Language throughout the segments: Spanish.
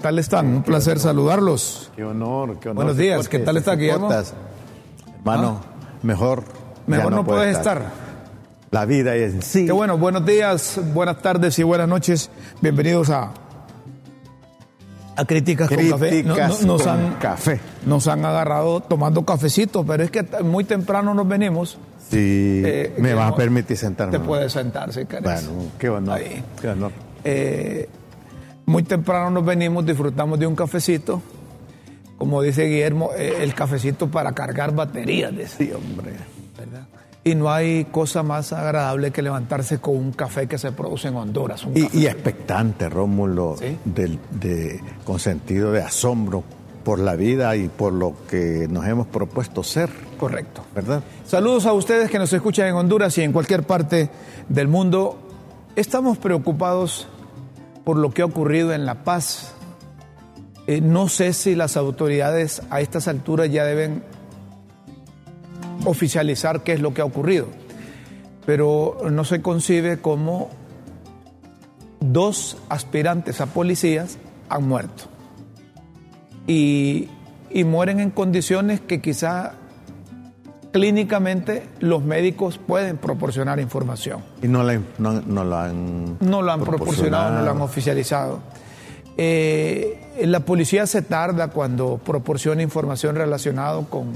tal están? Un placer saludarlos. Qué honor, qué honor. Buenos días, ¿qué tal está Guillermo? Hermano, mejor. Mejor no, puedes estar. La vida es en sí. Qué bueno, buenos días, buenas tardes y buenas noches. Bienvenidos a a críticas, con café. nos han, café. Nos han agarrado tomando cafecito, pero es que muy temprano nos venimos. Sí, eh, me vas a permitir sentarme. Te puedes sentar si. Bueno, qué honor. Qué honor. Eh, muy temprano nos venimos, disfrutamos de un cafecito. Como dice Guillermo, eh, el cafecito para cargar baterías. Sí, hombre. ¿verdad? Y no hay cosa más agradable que levantarse con un café que se produce en Honduras. y, expectante, Rómulo, de, con sentido de asombro por la vida y por lo que nos hemos propuesto ser. Correcto. ¿Verdad? Saludos a ustedes que nos escuchan en Honduras y en cualquier parte del mundo. Estamos preocupados por lo que ha ocurrido en La Paz. Eh, no sé si las autoridades a estas alturas ya deben oficializar qué es lo que ha ocurrido, pero no se concibe cómo dos aspirantes a policías han muerto y, mueren en condiciones que quizá clínicamente los médicos pueden proporcionar información. Y no, la, no, lo han... No lo han proporcionado, no lo han oficializado. Eh, la policía se tarda cuando proporciona información relacionada con,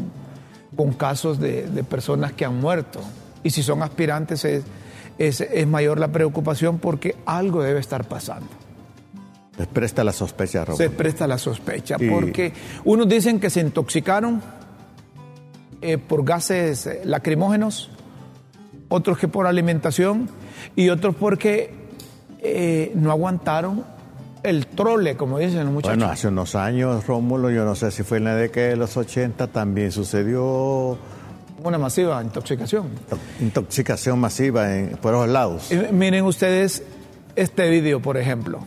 con casos de, personas que han muerto. Y si son aspirantes es, es, mayor la preocupación porque algo debe estar pasando. Se presta la sospecha, Se presta la sospecha, porque unos dicen que se intoxicaron eh, por gases lacrimógenos, otros que por alimentación y otros porque eh, no aguantaron el trole, como dicen los muchachos. Bueno, hace unos años, Rómulo, yo no sé si fue en la década de los 80, también sucedió... Una masiva intoxicación. Intoxicación masiva en, por los lados. miren ustedes este vídeo, por ejemplo,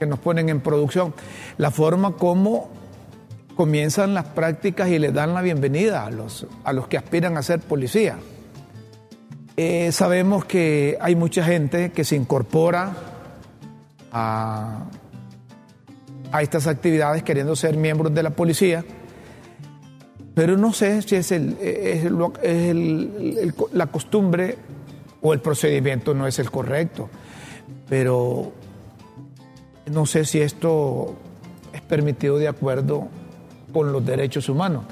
que nos ponen en producción. La forma como comienzan las prácticas y le dan la bienvenida a los, a los que aspiran a ser policía. Eh, sabemos que hay mucha gente que se incorpora a, estas actividades queriendo ser miembros de la policía, pero no sé si es, el, la costumbre o el procedimiento no es el correcto, pero no sé si esto es permitido de acuerdo con los derechos humanos.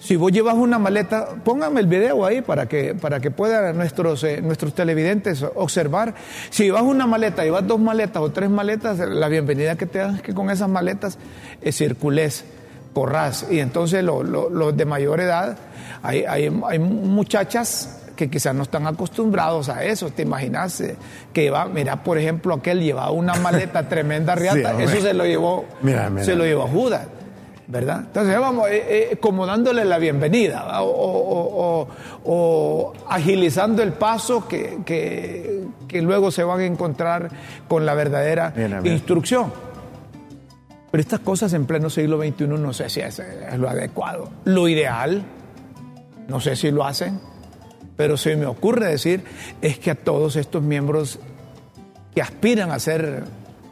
Si vos llevas una maleta, póngame el video ahí para que, para que puedan nuestros, eh, nuestros televidentes observar. Si llevas una maleta, llevas dos maletas o tres maletas, la bienvenida que te dan es que con esas maletas eh, circules, corras. Y entonces los de mayor edad, hay, hay, muchachas que quizás no están acostumbrados a eso. ¿Te imaginas eh, que va, mira, por ejemplo, aquel llevaba una maleta tremenda riata, eso se lo llevó, se lo llevó Judas. ¿Verdad? Entonces vamos eh, eh, como dándole la bienvenida o, agilizando el paso que, que, luego se van a encontrar con la verdadera instrucción. Pero estas cosas en pleno siglo XXI no sé si es, es, lo adecuado. Lo ideal, no sé si lo hacen, pero se me ocurre decir es que a todos estos miembros que aspiran a ser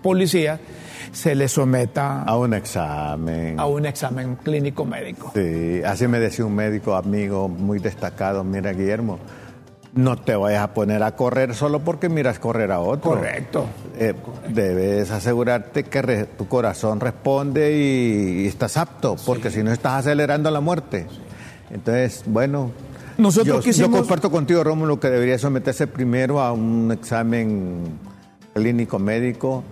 policías, se le someta a un examen. A un examen clínico médico. Sí, así me decía un médico amigo muy destacado, mira Guillermo, no te vayas a poner a correr solo porque miras correr a otro. Correcto. Eh, debes asegurarte que tu corazón responde y, estás apto, porque si no estás acelerando la muerte. Entonces, bueno, Nosotros yo, yo comparto contigo, Rómulo, que debería someterse primero a un examen clínico médico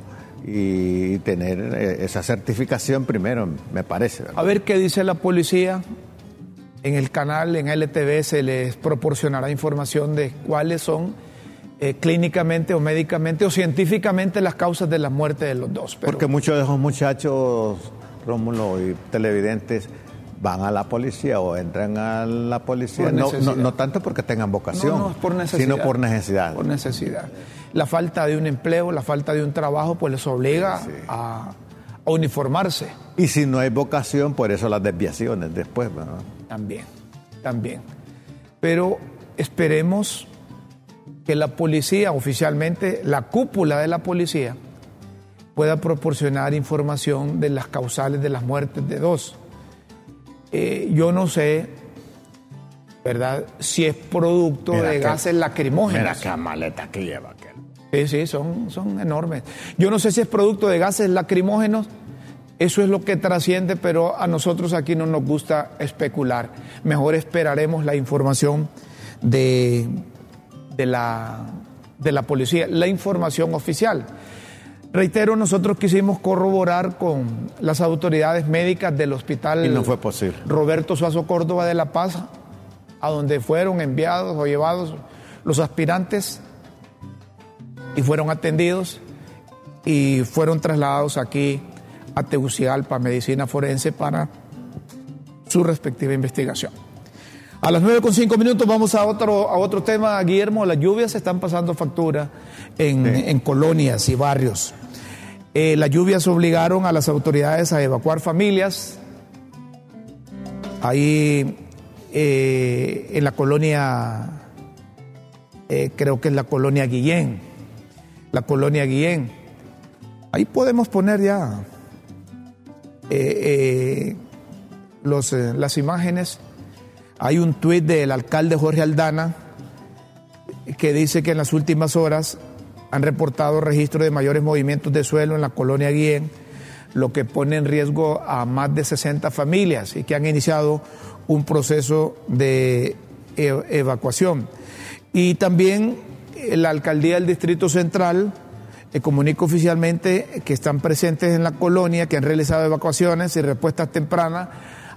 y tener eh, esa certificación primero, me parece. A ver qué dice la policía. En el canal, en LTV, se les proporcionará información de cuáles son eh, clínicamente o médicamente o científicamente las causas de la muerte de los dos. Porque muchos de esos muchachos, Rómulo y televidentes, van a la policía o entran a la policía, no, no, tanto porque tengan vocación, sino por necesidad. Por necesidad la falta de un empleo, la falta de un trabajo, pues les obliga a, uniformarse. Y si no hay vocación, por eso las desviaciones después. También, también. Pero esperemos que la policía, oficialmente, la cúpula de la policía, pueda proporcionar información de las causales de las muertes de dos. Eh, yo no sé, ¿verdad?, si es producto de gases lacrimógenos. Mira qué maleta que lleva. Sí, sí, son, son enormes. Yo no sé si es producto de gases lacrimógenos, eso es lo que trasciende, pero a nosotros aquí no nos gusta especular. Mejor esperaremos la información de, de, la, de la policía, la información oficial. Reitero, nosotros quisimos corroborar con las autoridades médicas del hospital. Y no fue posible. Roberto Suazo Córdoba de La Paz, a donde fueron enviados o llevados los aspirantes y fueron atendidos y fueron trasladados aquí a Tegucigalpa, Medicina Forense, para su respectiva investigación. A las 9 con cinco minutos vamos a otro, a otro tema, Guillermo. Las lluvias están pasando factura en, colonias y barrios. Eh, las lluvias obligaron a las autoridades a evacuar familias. Ahí eh, en la colonia, eh, creo que es la colonia Guillén, la colonia Guillén. Ahí podemos poner ya los, las imágenes hay un tuit del alcalde Jorge Aldana que dice que en las últimas horas han reportado registro de mayores movimientos de suelo en la colonia Guillén, lo que pone en riesgo a más de 60 familias y que han iniciado un proceso de evacuación. Y también eh, la alcaldía del Distrito Central eh, comunica oficialmente que están presentes en la colonia, que han realizado evacuaciones y respuestas tempranas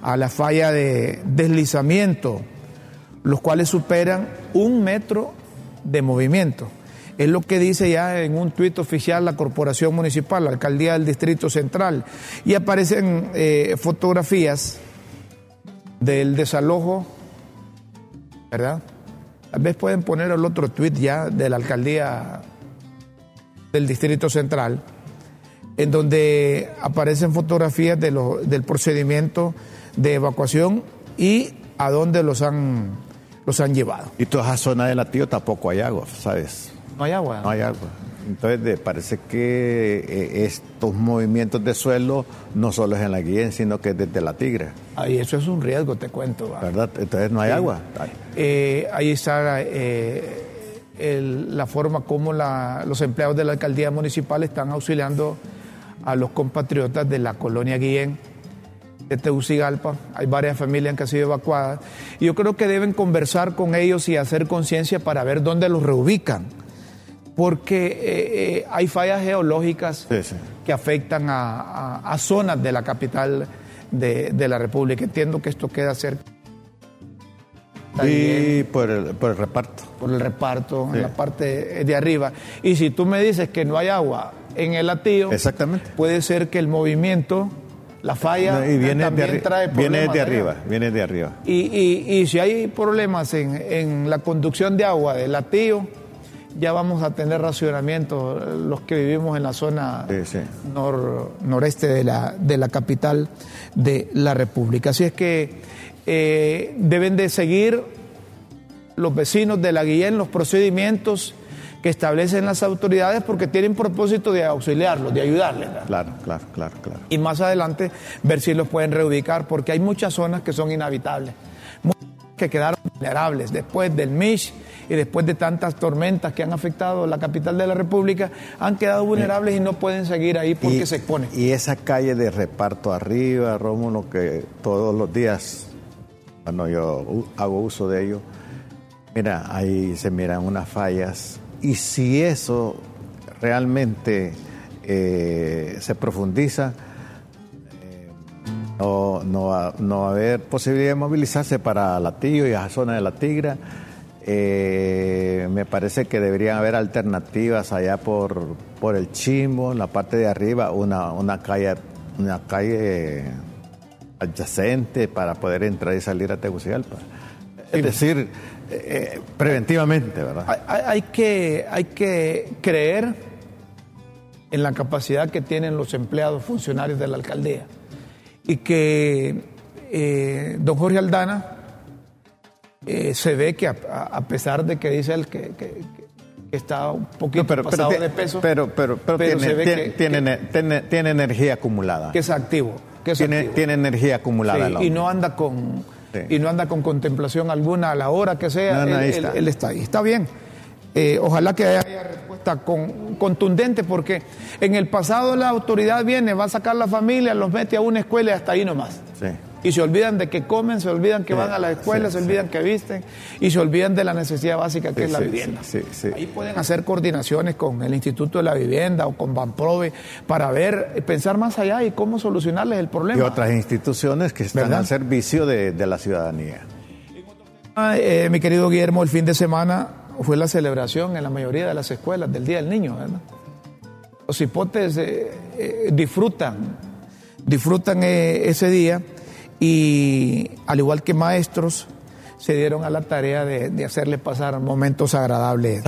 a la falla de deslizamiento, los cuales superan un metro de movimiento. Es lo que dice ya en un tuit oficial la Corporación Municipal, la Alcaldía del Distrito Central. Y aparecen eh, fotografías del desalojo, ¿verdad? Tal vez pueden poner el otro tuit ya de la Alcaldía del Distrito Central, en donde aparecen fotografías de del procedimiento de evacuación y a dónde los han, los han llevado. Y toda esa zona de latío tampoco hay agua, ¿sabes? No hay agua. No hay agua. Entonces parece que eh, estos movimientos de suelo no solo es en la Guillén, sino que desde la Tigre. Ahí eso es un riesgo, te cuento. ¿Verdad? Entonces no hay agua. Eh, ahí está eh, la forma como los empleados de la alcaldía municipal están auxiliando a los compatriotas de la colonia Guillén de Tegucigalpa, hay varias familias que han sido evacuadas, y yo creo que deben conversar con ellos y hacer conciencia para ver dónde los reubican, porque eh, eh, hay fallas geológicas que afectan a, zonas de la capital de, la República. Entiendo que esto queda cerca. Y por el, por el, reparto. Por el reparto, en la parte de arriba. Y si tú me dices que no hay agua en el latío, Exactamente. puede ser que el movimiento la falla y viene de trae viene de arriba, viene de arriba. Y, si hay problemas en, la conducción de agua del latío, ya vamos a tener racionamiento los que vivimos en la zona noreste de la, de la capital de la República. Así es que eh, deben de seguir los vecinos de la Guillén los procedimientos que establecen las autoridades porque tienen propósito de auxiliarlos, de ayudarles. Claro, claro, claro, claro. Y más adelante ver si los pueden reubicar porque hay muchas zonas que son inhabitables, que quedaron vulnerables después del MISH y después de tantas tormentas que han afectado la capital de la República, han quedado vulnerables y no pueden seguir ahí porque se exponen. Y esa calle de reparto arriba, Rómulo, que todos los días, bueno, yo hago uso de ello, mira, ahí se miran unas fallas y si eso realmente eh, se profundiza, no, va, a haber posibilidad de movilizarse para Latillo y a la zona de la Tigra. Eh, me parece que deberían haber alternativas allá por, por el Chimbo, en la parte de arriba, una, una calle, una calle adyacente para poder entrar y salir a Tegucigalpa. Es decir, eh, preventivamente, ¿verdad? Hay, que, hay que creer en la capacidad que tienen los empleados funcionarios de la alcaldía y que eh, don Jorge Aldana eh, se ve que a, pesar de que dice él que, está un poquito pasado de peso. Pero, pero, pero, tiene, tiene, tiene, energía acumulada. Que es activo. Que tiene, tiene energía acumulada. y no anda con y no anda con contemplación alguna a la hora que sea. él, está ahí. Está bien. Eh, ojalá que haya respuesta con, contundente, porque en el pasado la autoridad viene, va a sacar la familia, los mete a una escuela y hasta ahí nomás. Sí y se olvidan de que comen, se olvidan que van a la escuela, se olvidan que visten y se olvidan de la necesidad básica que es la vivienda. Ahí pueden hacer coordinaciones con el Instituto de la Vivienda o con Banprove para ver, pensar más allá y cómo solucionarles el problema. Y otras instituciones que están al servicio de, la ciudadanía. Eh, mi querido Guillermo, el fin de semana fue la celebración en la mayoría de las escuelas del Día del Niño, Los hipotes eh, eh, disfrutan, disfrutan ese día y al igual que maestros, se dieron a la tarea de, hacerle pasar momentos agradables.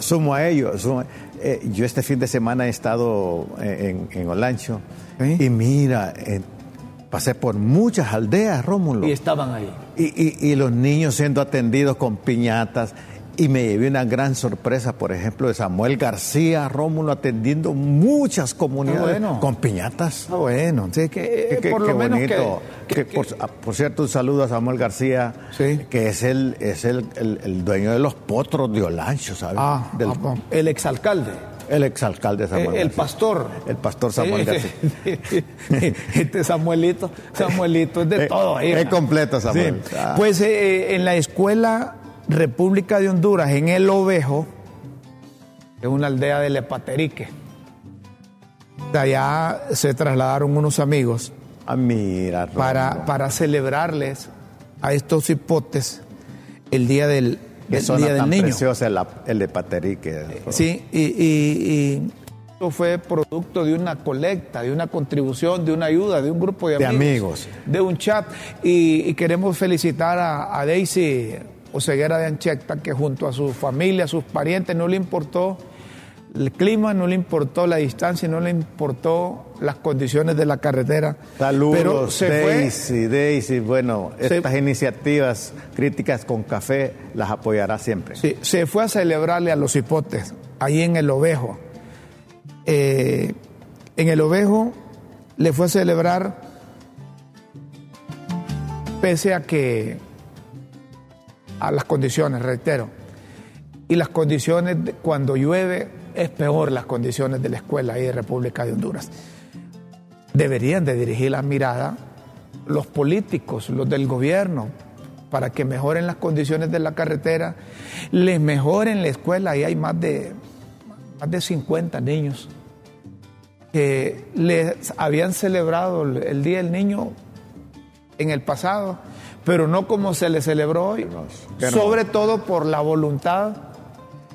Sumo a ello, eh, yo este fin de semana he estado en, en Olancho y mira, pasé por muchas aldeas, Rómulo. Y estaban ahí. y, los niños siendo atendidos con piñatas y me llevé una gran sorpresa, por ejemplo, de Samuel García Rómulo atendiendo muchas comunidades con piñatas. Ah, bueno, sí, que, por lo menos que, por, cierto, un saludo a Samuel García, que es el es el, el, dueño de los potros de Olancho, ¿sabes? Ah, ah el exalcalde. El exalcalde Samuel. El, pastor. El pastor Samuel García. este Samuelito, Samuelito es de eh, todo ahí. Es completo, Samuel. Pues eh, en la escuela República de Honduras, en El Ovejo, es una aldea de Lepaterique. De allá se trasladaron unos amigos ah, mira, para, para celebrarles a estos hipotes el día del, el día del niño. el, el Lepaterique. Sí, y, y, esto fue producto de una colecta, de una contribución, de una ayuda, de un grupo de amigos. De, un chat. Y, queremos felicitar a, a Daisy Oseguera de Anchecta, que junto a su familia, a sus parientes, no le importó el clima, no le importó la distancia, no le importó las condiciones de la carretera. Saludos, pero se Daisy, Daisy, bueno, estas iniciativas críticas con café las apoyará siempre. Sí, se fue a celebrarle a los hipotes, ahí en el Ovejo. Eh, en el Ovejo le fue a celebrar, pese a que a las condiciones, reitero. Y las condiciones, cuando llueve, es peor las condiciones de la escuela ahí de República de Honduras. Deberían de dirigir la mirada los políticos, los del gobierno, para que mejoren las condiciones de la carretera, les mejoren la escuela. Ahí hay más de, más de 50 niños que les habían celebrado el Día del Niño en el pasado pero no como se le celebró hoy, sobre todo por la voluntad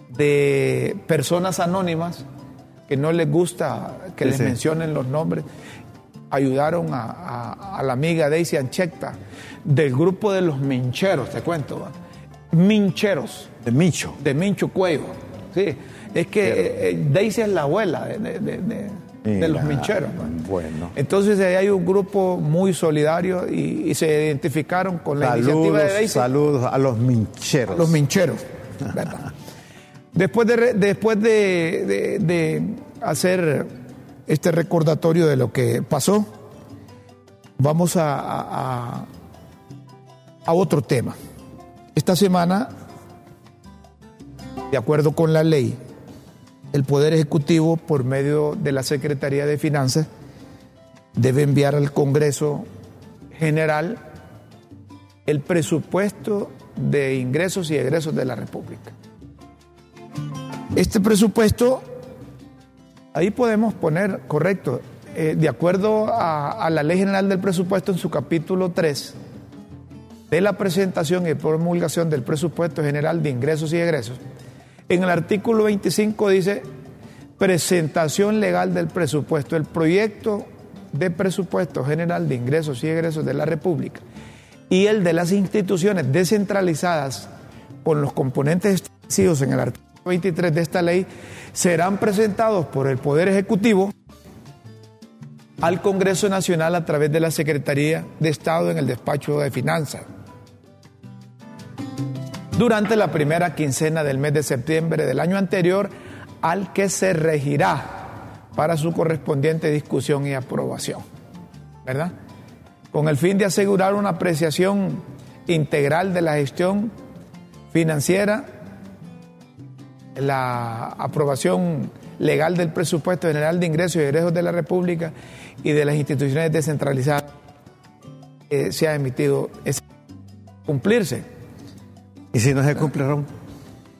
de personas anónimas que no les gusta que les mencionen los nombres, ayudaron a, la amiga Daisy Anchecta del grupo de los mincheros, te cuento, mincheros. De Mincho. De Mincho Cuello. Sí, es que eh, eh, Daisy es la abuela de de los mincheros. Bueno. Entonces ahí hay un grupo muy solidario y, se identificaron con la iniciativa de Daisy. Saludos a los mincheros. Los mincheros, después de, después de, hacer este recordatorio de lo que pasó, vamos a, a otro tema. Esta semana, de acuerdo con la ley el Poder Ejecutivo, por medio de la Secretaría de Finanzas, debe enviar al Congreso General el presupuesto de ingresos y egresos de la República. Este presupuesto, ahí podemos poner, correcto, eh, de acuerdo a, a, la Ley General del Presupuesto en su capítulo 3, de la presentación y promulgación del presupuesto general de ingresos y egresos, en el artículo 25 dice presentación legal del presupuesto. El proyecto de presupuesto general de ingresos y egresos de la República y el de las instituciones descentralizadas con los componentes establecidos en el artículo 23 de esta ley serán presentados por el Poder Ejecutivo al Congreso Nacional a través de la Secretaría de Estado en el despacho de Finanzas. Durante la primera quincena del mes de septiembre del año anterior al que se regirá para su correspondiente discusión y aprobación. ¿Verdad? Con el fin de asegurar una apreciación integral de la gestión financiera, la aprobación legal del presupuesto general de ingresos y egresos de la República y de las instituciones descentralizadas eh, se ha emitido es cumplirse. ¿Y si no se cumple, Ron?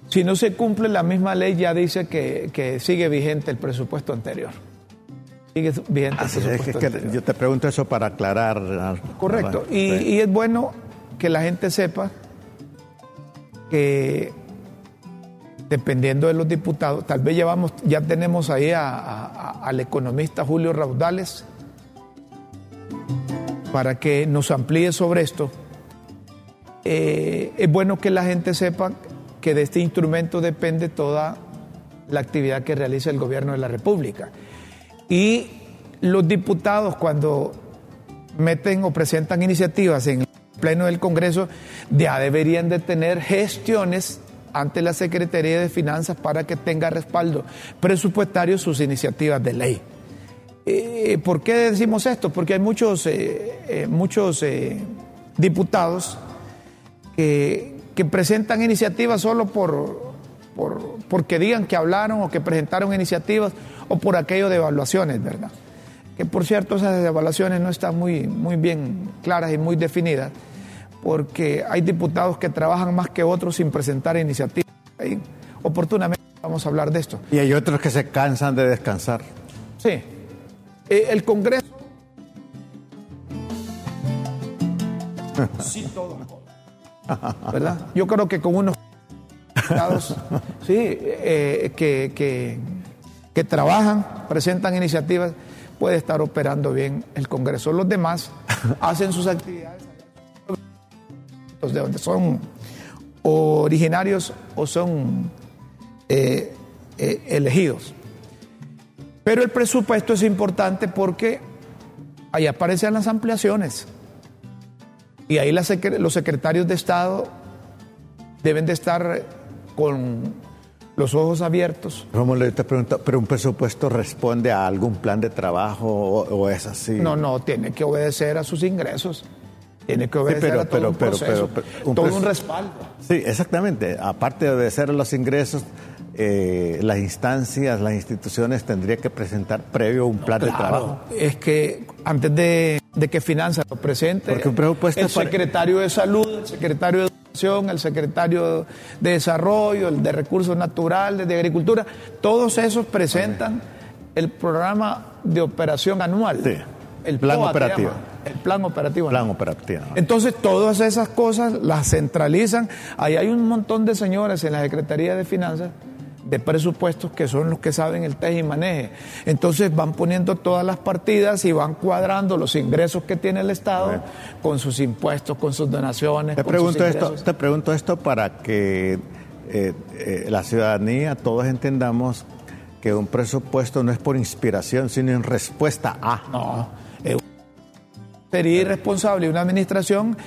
Si no se cumple, la misma ley ya dice que, sigue vigente el presupuesto anterior. Sigue vigente el presupuesto es que Yo te pregunto eso para aclarar. Correcto. Y, es bueno que la gente sepa que dependiendo de los diputados, tal vez llevamos, ya tenemos ahí al economista Julio Raudales para que nos amplíe sobre esto. Eh, es bueno que la gente sepa que de este instrumento depende toda la actividad que realiza el gobierno de la República. Y los diputados cuando meten o presentan iniciativas en el Pleno del Congreso ya deberían de tener gestiones ante la Secretaría de Finanzas para que tenga respaldo presupuestario sus iniciativas de ley. Eh, ¿Por qué decimos esto? Porque hay muchos, eh, muchos diputados que que presentan iniciativas solo por, por, porque digan que hablaron o que presentaron iniciativas o por aquello de evaluaciones, ¿verdad? Que por cierto esas evaluaciones no están muy, muy bien claras y muy definidas, porque hay diputados que trabajan más que otros sin presentar iniciativas. Y oportunamente vamos a hablar de esto. Y hay otros que se cansan de descansar. Sí. Eh, el Congreso... sí, todo. ¿Verdad? Yo creo que con unos sí, eh, que, que, trabajan, presentan iniciativas, puede estar operando bien el Congreso. Los demás hacen sus actividades de donde son originarios o son eh, eh, elegidos. Pero el presupuesto es importante porque ahí aparecen las ampliaciones. Y ahí los secretarios de Estado deben de estar con los ojos abiertos. Romulo, yo te pregunto, ¿pero un presupuesto responde a algún plan de trabajo o, es así? No, no, tiene que obedecer a sus ingresos. Tiene que obedecer a todo un proceso, todo un respaldo. Sí, exactamente. Aparte de obedecer a los ingresos, eh, las instancias, las instituciones tendrían que presentar previo un plan de trabajo. Es que antes de, que Finanzas lo presente, el secretario de Salud, el secretario de Educación, el secretario de Desarrollo, el de Recursos Naturales, de Agricultura, todos esos presentan el programa de operación anual. Sí. El plan operativo. El plan operativo. Plan operativo. Entonces, todas esas cosas las centralizan. Ahí hay un montón de señores en la Secretaría de Finanzas de presupuestos que son los que saben el teje y maneje. Entonces van poniendo todas las partidas y van cuadrando los ingresos que tiene el Estado con sus impuestos, con sus donaciones. Te, pregunto, esto, te pregunto esto para que eh, eh, la ciudadanía, todos entendamos que un presupuesto no es por inspiración, sino en respuesta a. No. sería irresponsable una administración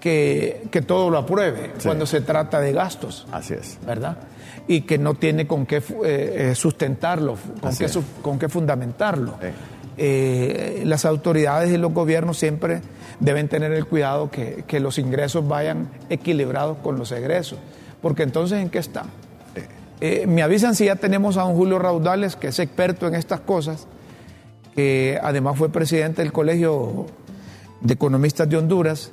que, todo lo apruebe cuando se trata de gastos. Así es. ¿Verdad? Y que no tiene con qué eh, sustentarlo, con qué, con qué, fundamentarlo. Eh, las autoridades y los gobiernos siempre deben tener el cuidado que, que, los ingresos vayan equilibrados con los egresos, porque entonces ¿en qué están? Eh, me avisan si ya tenemos a un Julio Raudales, que es experto en estas cosas, que además fue presidente del Colegio de Economistas de Honduras,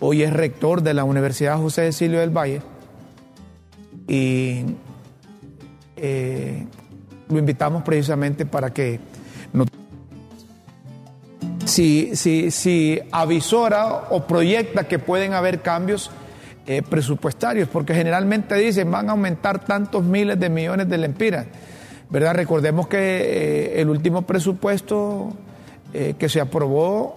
hoy es rector de la Universidad José Cecilio del Valle y eh, lo invitamos precisamente para que si, si, si, avisora o proyecta que pueden haber cambios eh, presupuestarios, porque generalmente dicen van a aumentar tantos miles de millones de lempiras. ¿verdad? Recordemos que eh, el último presupuesto que se aprobó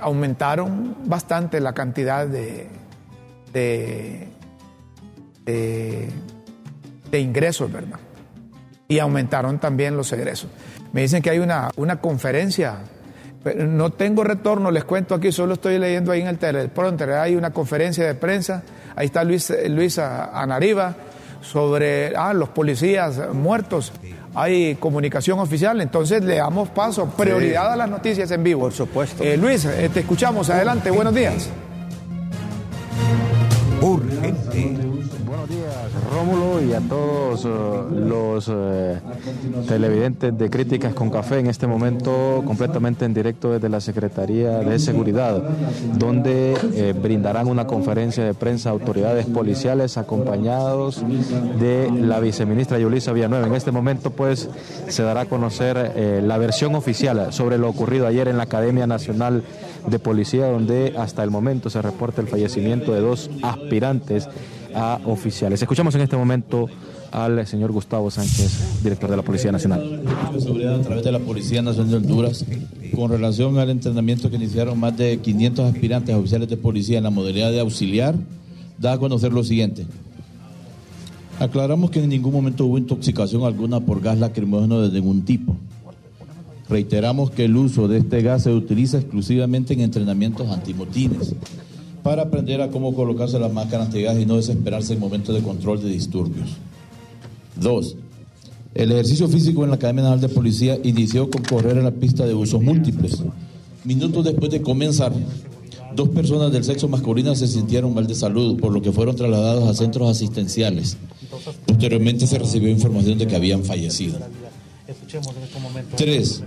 aumentaron bastante la cantidad de de, ingresos, ¿verdad? Y aumentaron también los egresos. Me dicen que hay una, una conferencia no tengo retorno, les cuento aquí, solo estoy leyendo ahí en el teleprompter, hay una conferencia de prensa, ahí está Luis, Luis Anariba, sobre ah, los policías muertos. Hay comunicación oficial, entonces le damos paso, prioridad a las noticias en vivo. Por supuesto. Eh, Luis, eh, te escuchamos, adelante, buenos días. Urgente. Buenos días, Rómulo, y a todos eh, los eh, televidentes de Críticas con Café en este momento completamente en directo desde la Secretaría de Seguridad, donde eh, brindarán una conferencia de prensa a autoridades policiales acompañados de la viceministra Yulisa Villanueva. En este momento, pues, se dará a conocer la versión oficial sobre lo ocurrido ayer en la Academia Nacional de Policía, donde hasta el momento se reporta el fallecimiento de dos aspirantes a oficiales. Escuchamos en este momento al señor Gustavo Sánchez, director de la Policía Nacional. Seguridad a través de la Policía Nacional de Honduras, con relación al entrenamiento que iniciaron más de 500 aspirantes a oficiales de policía en la modalidad de auxiliar, da a conocer lo siguiente. Aclaramos que en ningún momento hubo intoxicación alguna por gas lacrimógeno de ningún tipo. Reiteramos que el uso de este gas se utiliza exclusivamente en entrenamientos antimotines para aprender a cómo colocarse las máscaras antigas y no desesperarse en momentos de control de disturbios. Dos, el ejercicio físico en la Academia Nacional de Policía inició con correr en la pista de usos múltiples. Minutos después de comenzar, dos personas del sexo masculino se sintieron mal de salud, por lo que fueron trasladados a centros asistenciales. Posteriormente se recibió información de que habían fallecido. Tres,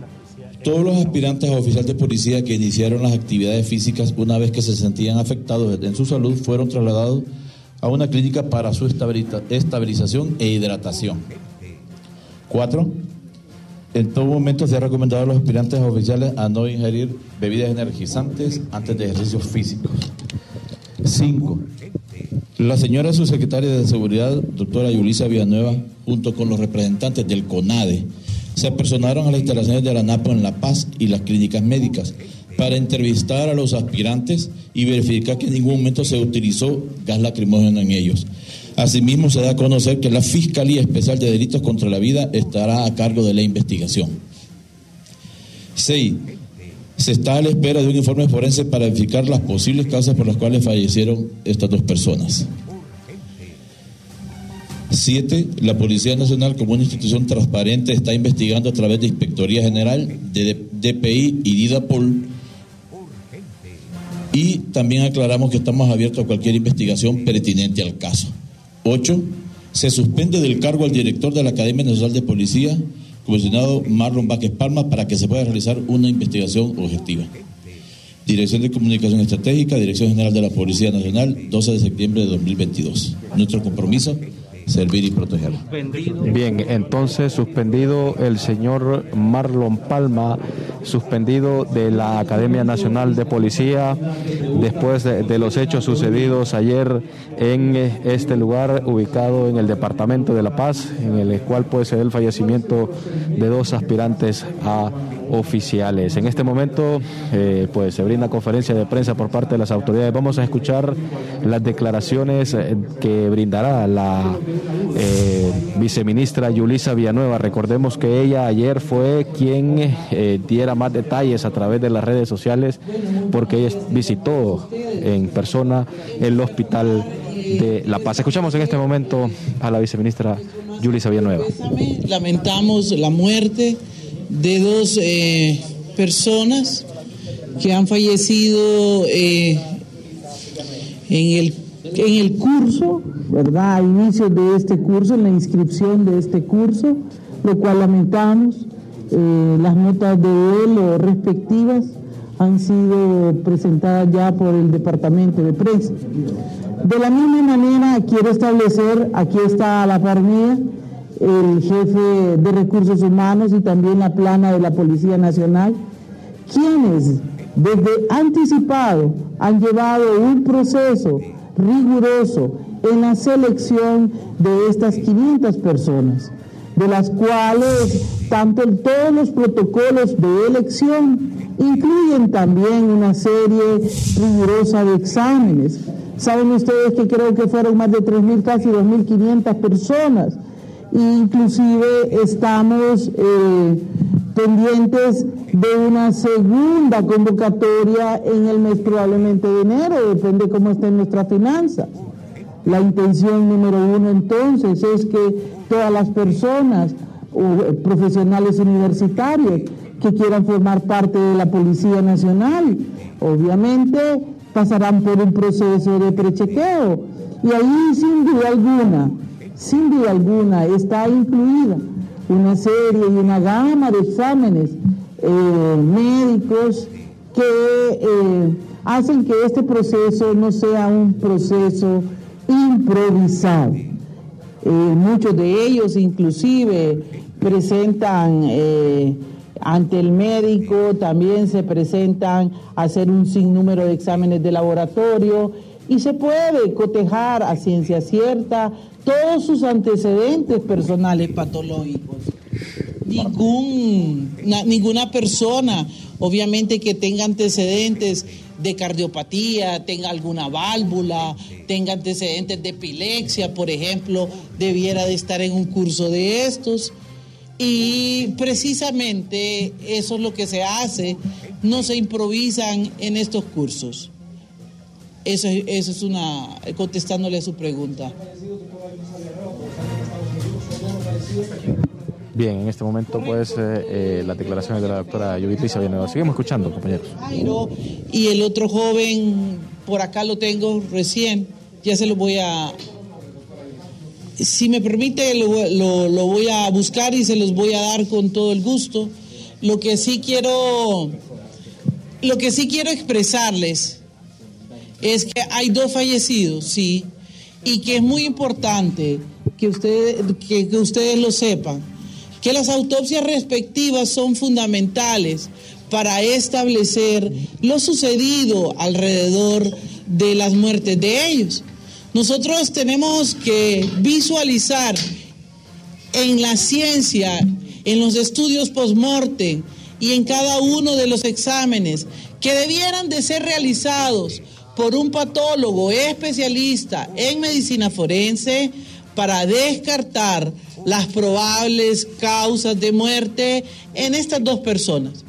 todos los aspirantes a oficial de policía que iniciaron las actividades físicas una vez que se sentían afectados en su salud fueron trasladados a una clínica para su estabilización e hidratación. Cuatro, en todo momento se ha recomendado a los aspirantes oficiales a no ingerir bebidas energizantes antes de ejercicios físicos. Cinco, la señora subsecretaria de Seguridad, doctora Yulisa Villanueva, junto con los representantes del CONADE, se apersonaron a las instalaciones de la NAPO en La Paz y las clínicas médicas para entrevistar a los aspirantes y verificar que en ningún momento se utilizó gas lacrimógeno en ellos. Asimismo, se da a conocer que la Fiscalía Especial de Delitos contra la Vida estará a cargo de la investigación. 6. Se está a la espera de un informe forense para verificar las posibles causas por las cuales fallecieron estas dos personas. Siete, la Policía Nacional como una institución transparente está investigando a través de Inspectoría General, de DPI y DIDAPOL. Y también aclaramos que estamos abiertos a cualquier investigación pertinente al caso. Ocho, se suspende del cargo al director de la Academia Nacional de Policía, comisionado Marlon Vázquez Palma, para que se pueda realizar una investigación objetiva. Dirección de Comunicación Estratégica, Dirección General de la Policía Nacional, 12 de septiembre de 2022. Nuestro compromiso servir y proteger. Bien, entonces suspendido el señor Marlon Palma, suspendido de la Academia Nacional de Policía, después de, los hechos sucedidos ayer en este lugar ubicado en el departamento de La Paz, en el cual puede ser el fallecimiento de dos aspirantes a oficiales. En este momento, eh, pues se brinda conferencia de prensa por parte de las autoridades. Vamos a escuchar las declaraciones eh, que brindará la eh, viceministra Yulisa Villanueva. Recordemos que ella ayer fue quien diera más detalles a través de las redes sociales porque ella visitó en persona el hospital de La Paz. Escuchamos en este momento a la viceministra Yulisa Villanueva. Lamentamos la muerte de dos eh, personas que han fallecido en el en el curso, ¿verdad? A inicios de este curso, en la inscripción de este curso, lo cual lamentamos. Eh, las notas de vuelo respectivas han sido presentadas ya por el Departamento de Prensa. De la misma manera, quiero establecer, aquí está la par el jefe de recursos humanos y también la plana de la Policía Nacional, quienes desde anticipado han llevado un proceso riguroso en la selección de estas 500 personas, de las cuales tanto todos los protocolos de elección incluyen también una serie rigurosa de exámenes. Saben ustedes que creo que fueron más de 3.000, casi 2.500 personas. Inclusive estamos eh, pendientes de una segunda convocatoria en el mes probablemente de enero, depende cómo esté nuestra finanza. La intención número uno entonces es que todas las personas o eh, profesionales universitarios que quieran formar parte de la Policía Nacional, obviamente pasarán por un proceso de prechequeo y ahí sin duda alguna, sin duda alguna está incluida una serie y una gama de exámenes eh, médicos que eh, hacen que este proceso no sea un proceso improvisado. Eh, muchos de ellos inclusive presentan ante el médico, también se presentan a hacer un sinnúmero de exámenes de laboratorio y se puede cotejar a ciencia cierta todos sus antecedentes personales patológicos. Ninguna persona, obviamente, que tenga antecedentes de cardiopatía, tenga alguna válvula, tenga antecedentes de epilepsia, por ejemplo, debiera de estar en un curso de estos. Y precisamente eso es lo que se hace, no se improvisan en estos cursos. Eso, eso es una, contestándole a su pregunta. Bien, en este momento pues eh, eh, las declaraciones de la doctora Judith Lisa Seguimos escuchando, compañeros. Y el otro joven, por acá lo tengo recién, ya se lo voy a... Si me permite, lo, lo, lo voy a buscar y se los voy a dar con todo el gusto. Lo que sí quiero, lo que sí quiero expresarles es que hay dos fallecidos, sí, y que es muy importante que ustedes, que, ustedes lo sepan, que las autopsias respectivas son fundamentales para establecer lo sucedido alrededor de las muertes de ellos. Nosotros tenemos que visualizar en la ciencia, en los estudios post-mortem y en cada uno de los exámenes que debieran de ser realizados por un patólogo especialista en medicina forense para descartar las probables causas de muerte en estas dos personas,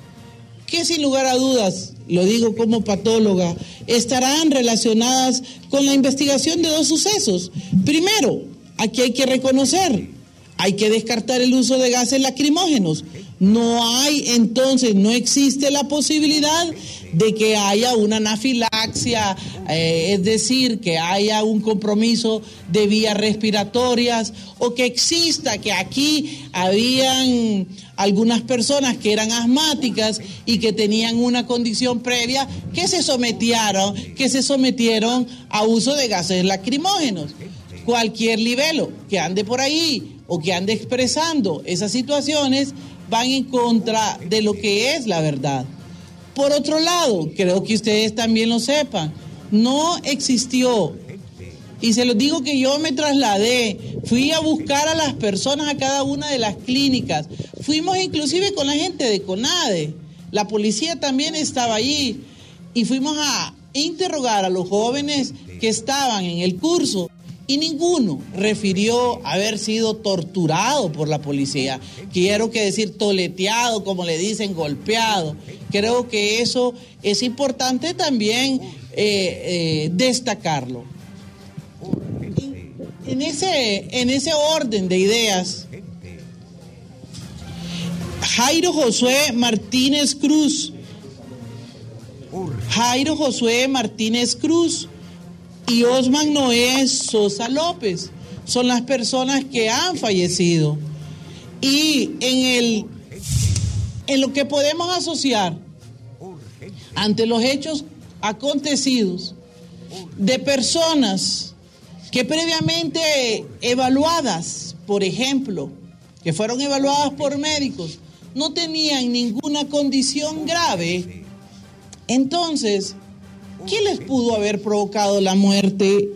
que sin lugar a dudas, lo digo como patóloga, estarán relacionadas con la investigación de dos sucesos. Primero, aquí hay que reconocer, hay que descartar el uso de gases lacrimógenos. No hay entonces, no existe la posibilidad de que haya una anafilaxia, eh, es decir, que haya un compromiso de vías respiratorias o que exista que aquí habían algunas personas que eran asmáticas y que tenían una condición previa que se sometieron, que se sometieron a uso de gases lacrimógenos. Cualquier libelo que ande por ahí o que ande expresando esas situaciones van en contra de lo que es la verdad. Por otro lado, creo que ustedes también lo sepan, no existió, y se los digo que yo me trasladé, fui a buscar a las personas a cada una de las clínicas, fuimos inclusive con la gente de CONADE, la policía también estaba allí, y fuimos a interrogar a los jóvenes que estaban en el curso y ninguno refirió haber sido torturado por la policía. Quiero que decir toleteado, como le dicen, golpeado. Creo que eso es importante también eh, eh, destacarlo. En ese, en ese orden de ideas, Jairo Josué Martínez Cruz, Jairo Josué Martínez Cruz, y Osman Noé Sosa López. Son las personas que han fallecido. Y en, el, en lo que podemos asociar ante los hechos acontecidos de personas que previamente evaluadas, por ejemplo, que fueron evaluadas por médicos, no tenían ninguna condición grave, entonces ¿Qué les pudo haber provocado la muerte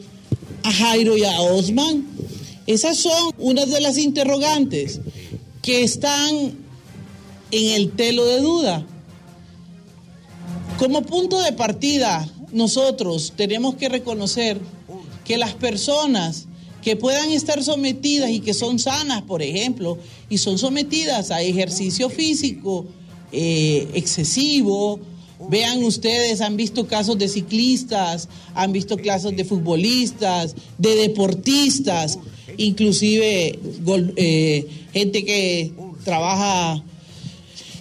a Jairo y a Osman? Esas son unas de las interrogantes que están en el telo de duda. Como punto de partida, nosotros tenemos que reconocer que las personas que puedan estar sometidas y que son sanas, por ejemplo, y son sometidas a ejercicio físico eh, excesivo. Vean ustedes, han visto casos de ciclistas, han visto casos de futbolistas, de deportistas, inclusive eh, gente que trabaja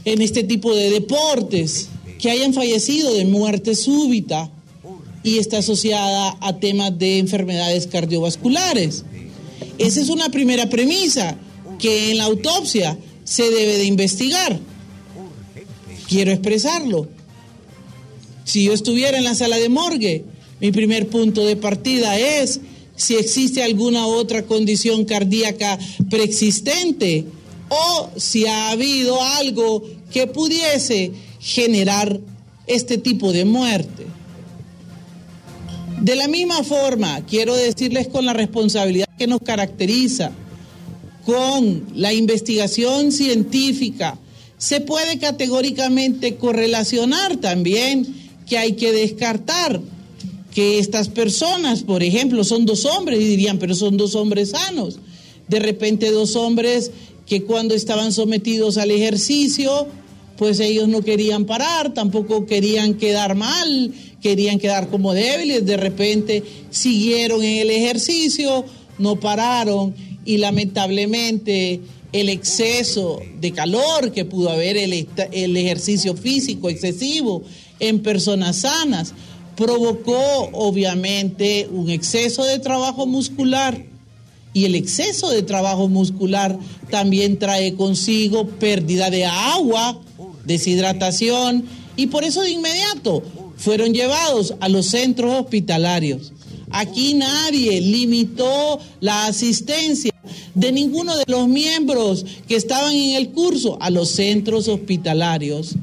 en este tipo de deportes, que hayan fallecido de muerte súbita y está asociada a temas de enfermedades cardiovasculares. Esa es una primera premisa que en la autopsia se debe de investigar. Quiero expresarlo. Si yo estuviera en la sala de morgue, mi primer punto de partida es si existe alguna otra condición cardíaca preexistente o si ha habido algo que pudiese generar este tipo de muerte. De la misma forma, quiero decirles con la responsabilidad que nos caracteriza, con la investigación científica, se puede categóricamente correlacionar también que hay que descartar que estas personas, por ejemplo, son dos hombres y dirían, pero son dos hombres sanos. De repente dos hombres que cuando estaban sometidos al ejercicio, pues ellos no querían parar, tampoco querían quedar mal, querían quedar como débiles, de repente siguieron en el ejercicio, no pararon y lamentablemente el exceso de calor que pudo haber, el, el ejercicio físico excesivo en personas sanas, provocó obviamente un exceso de trabajo muscular y el exceso de trabajo muscular también trae consigo pérdida de agua, deshidratación y por eso de inmediato fueron llevados a los centros hospitalarios. Aquí nadie limitó la asistencia de ninguno de los miembros que estaban en el curso a los centros hospitalarios.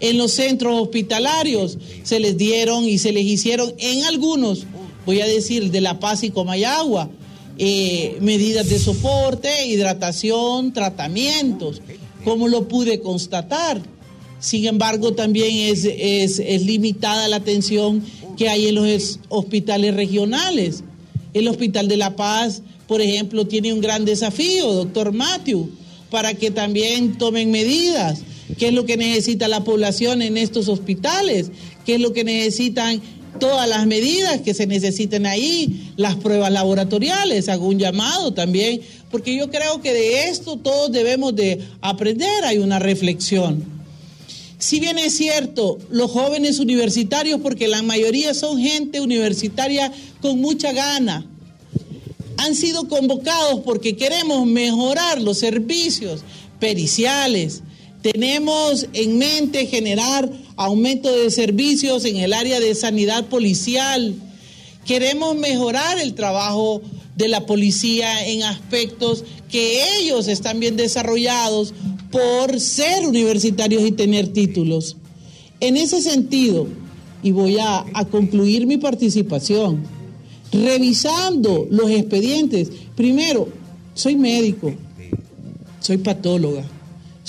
En los centros hospitalarios se les dieron y se les hicieron en algunos, voy a decir, de La Paz y Comayagua, eh, medidas de soporte, hidratación, tratamientos, como lo pude constatar. Sin embargo, también es, es, limitada la atención que hay en los hospitales regionales. El Hospital de La Paz, por ejemplo, tiene un gran desafío, doctor Matthew, para que también tomen medidas. ¿Qué es lo que necesita la población en estos hospitales? ¿Qué es lo que necesitan todas las medidas que se necesiten ahí, las pruebas laboratoriales, hago un llamado también, porque yo creo que de esto todos debemos de aprender, hay una reflexión. Si bien es cierto, los jóvenes universitarios, porque la mayoría son gente universitaria con mucha gana, han sido convocados porque queremos mejorar los servicios periciales. Tenemos en mente generar aumento de servicios en el área de sanidad policial. Queremos mejorar el trabajo de la policía en aspectos que ellos están bien desarrollados por ser universitarios y tener títulos. En ese sentido, y voy a, concluir mi participación, revisando los expedientes, primero, soy médico, soy patóloga,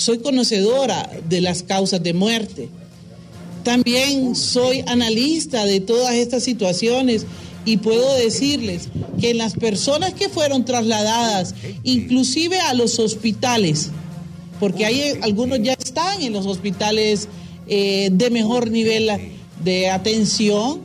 soy conocedora de las causas de muerte, también soy analista de todas estas situaciones y puedo decirles que las personas que fueron trasladadas, inclusive a los hospitales, porque hay algunos ya están en los hospitales eh, de mejor nivel de atención,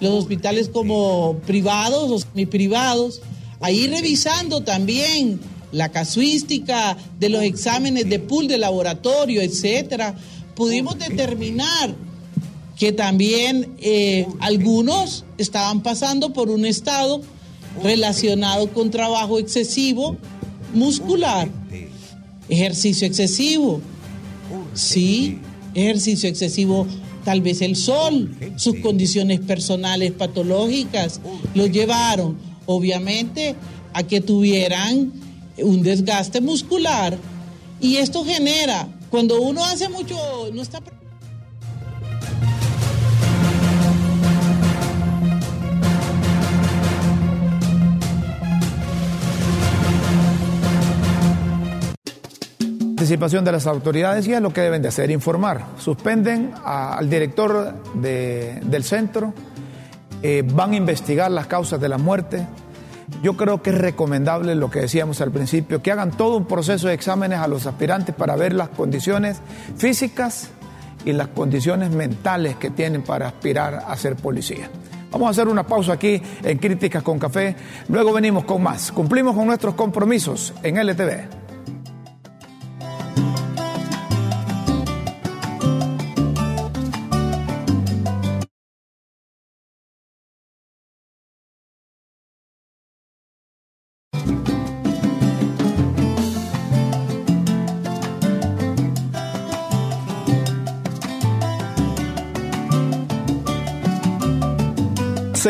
los hospitales como privados o semi-privados, ahí revisando también la casuística de los exámenes de pool de laboratorio, etcétera, pudimos determinar que también eh, algunos estaban pasando por un estado relacionado con trabajo excesivo muscular. Ejercicio excesivo. Sí, ejercicio excesivo, tal vez el sol, sus condiciones personales patológicas, lo llevaron, obviamente, a que tuvieran un desgaste muscular. Y esto genera, cuando uno hace mucho, no está participación de las autoridades y es lo que deben de hacer, informar. Suspenden al director del centro, eh, van a investigar las causas de la muerte, yo creo que es recomendable lo que decíamos al principio, que hagan todo un proceso de exámenes a los aspirantes para ver las condiciones físicas y las condiciones mentales que tienen para aspirar a ser policía. Vamos a hacer una pausa aquí en Críticas con Café, luego venimos con más. Cumplimos con nuestros compromisos en LTV.